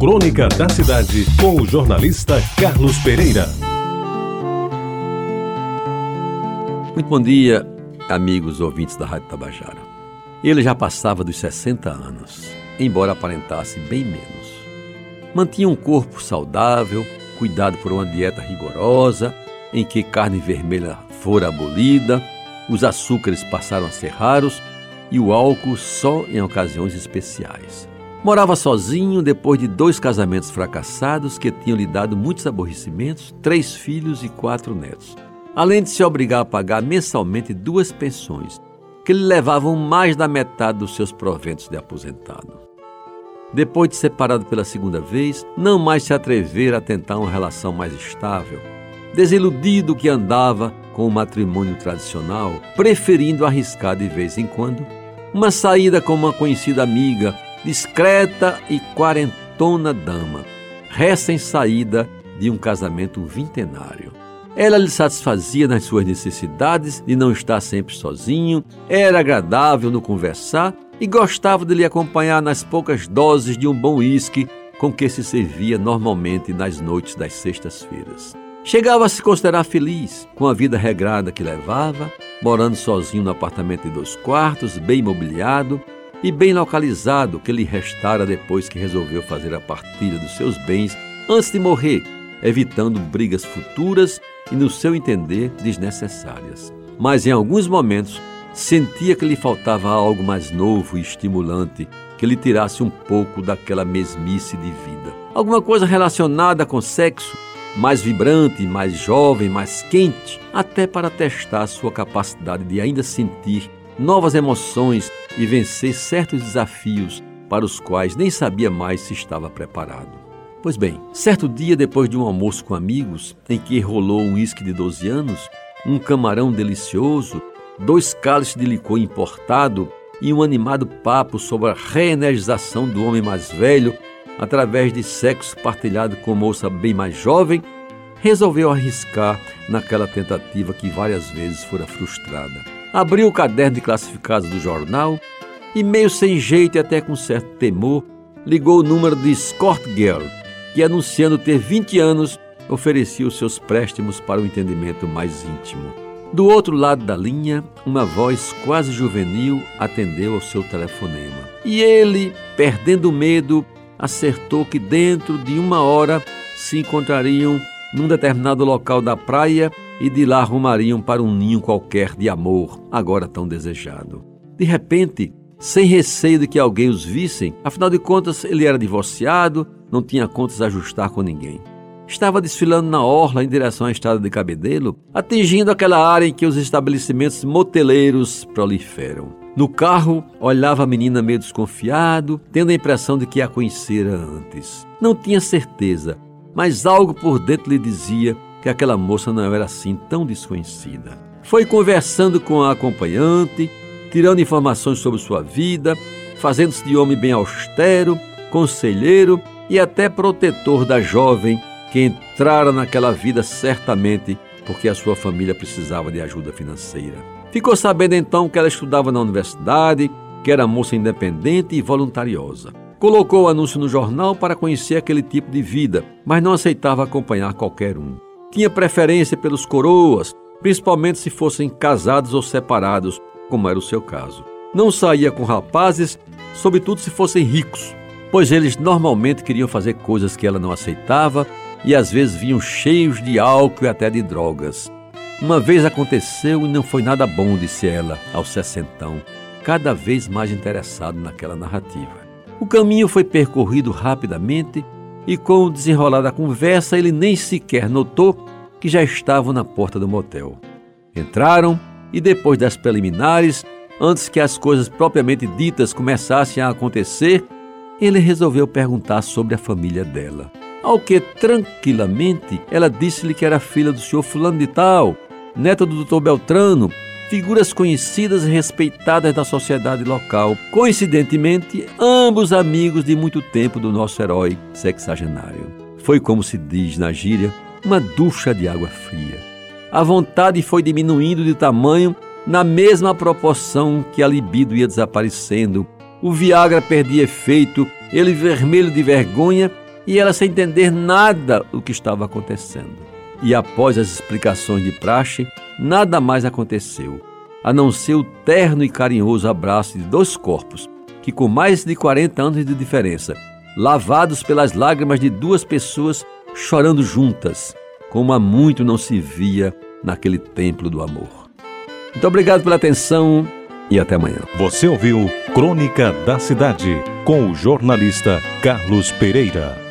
Crônica da Cidade, com o jornalista Carlos Pereira. Muito bom dia, amigos ouvintes da Rádio Tabajara. Ele já passava dos 60 anos, embora aparentasse bem menos. Mantinha um corpo saudável, cuidado por uma dieta rigorosa, em que carne vermelha fora abolida, os açúcares passaram a ser raros e o álcool só em ocasiões especiais. Morava sozinho depois de dois casamentos fracassados que tinham lhe dado muitos aborrecimentos, três filhos e quatro netos. Além de se obrigar a pagar mensalmente duas pensões, que lhe levavam mais da metade dos seus proventos de aposentado. Depois de separado pela segunda vez, não mais se atrever a tentar uma relação mais estável. Desiludido que andava com o matrimônio tradicional, preferindo arriscar de vez em quando uma saída com uma conhecida amiga, discreta e quarentona dama, recém-saída de um casamento vintenário. Ela lhe satisfazia nas suas necessidades de não estar sempre sozinho, era agradável no conversar e gostava de lhe acompanhar nas poucas doses de um bom uísque com que se servia normalmente nas noites das sextas-feiras. Chegava a se considerar feliz com a vida regrada que levava, morando sozinho no apartamento de dois quartos, bem mobiliado e bem localizado que lhe restara depois que resolveu fazer a partilha dos seus bens antes de morrer, evitando brigas futuras e, no seu entender, desnecessárias. Mas em alguns momentos sentia que lhe faltava algo mais novo e estimulante que lhe tirasse um pouco daquela mesmice de vida. Alguma coisa relacionada com sexo mais vibrante, mais jovem, mais quente, até para testar sua capacidade de ainda sentir novas emoções e vencer certos desafios para os quais nem sabia mais se estava preparado. Pois bem, certo dia depois de um almoço com amigos, em que rolou um uísque de 12 anos, um camarão delicioso, dois cálices de licor importado e um animado papo sobre a reenergização do homem mais velho através de sexo partilhado com moça bem mais jovem, resolveu arriscar naquela tentativa que várias vezes fora frustrada. Abriu o caderno de classificados do jornal e, meio sem jeito e até com certo temor, ligou o número de Escort Girl, que, anunciando ter 20 anos, oferecia os seus préstimos para o um entendimento mais íntimo. Do outro lado da linha, uma voz quase juvenil atendeu ao seu telefonema. E ele, perdendo o medo, acertou que dentro de uma hora se encontrariam num determinado local da praia e de lá rumariam para um ninho qualquer de amor, agora tão desejado. De repente, sem receio de que alguém os vissem, afinal de contas ele era divorciado, não tinha contas a ajustar com ninguém. Estava desfilando na orla em direção à estrada de Cabedelo, atingindo aquela área em que os estabelecimentos moteleiros proliferam. No carro, olhava a menina meio desconfiado, tendo a impressão de que a conhecera antes. Não tinha certeza, mas algo por dentro lhe dizia que aquela moça não era assim tão desconhecida. Foi conversando com a acompanhante, tirando informações sobre sua vida, fazendo-se de homem bem austero, conselheiro e até protetor da jovem que entrara naquela vida certamente porque a sua família precisava de ajuda financeira. Ficou sabendo então que ela estudava na universidade, que era moça independente e voluntariosa. Colocou o anúncio no jornal para conhecer aquele tipo de vida, mas não aceitava acompanhar qualquer um. Tinha preferência pelos coroas, principalmente se fossem casados ou separados, como era o seu caso. Não saía com rapazes, sobretudo se fossem ricos, pois eles normalmente queriam fazer coisas que ela não aceitava e às vezes vinham cheios de álcool e até de drogas. Uma vez aconteceu e não foi nada bom, disse ela, ao sessentão, cada vez mais interessado naquela narrativa. O caminho foi percorrido rapidamente e, com o desenrolar da conversa, ele nem sequer notou que já estavam na porta do motel. Entraram e, depois das preliminares, antes que as coisas propriamente ditas começassem a acontecer, ele resolveu perguntar sobre a família dela. Ao que, tranquilamente, ela disse-lhe que era filha do senhor Fulano de Tal neta do Dr. Beltrano, figuras conhecidas e respeitadas da sociedade local, coincidentemente, ambos amigos de muito tempo do nosso herói sexagenário. Foi como se diz na gíria, uma ducha de água fria. A vontade foi diminuindo de tamanho na mesma proporção que a libido ia desaparecendo. O Viagra perdia efeito, ele vermelho de vergonha e ela sem entender nada do que estava acontecendo. E após as explicações de praxe, nada mais aconteceu, a não ser o terno e carinhoso abraço de dois corpos, que com mais de 40 anos de diferença, lavados pelas lágrimas de duas pessoas chorando juntas, como há muito não se via naquele templo do amor. Muito obrigado pela atenção e até amanhã. Você ouviu Crônica da Cidade com o jornalista Carlos Pereira.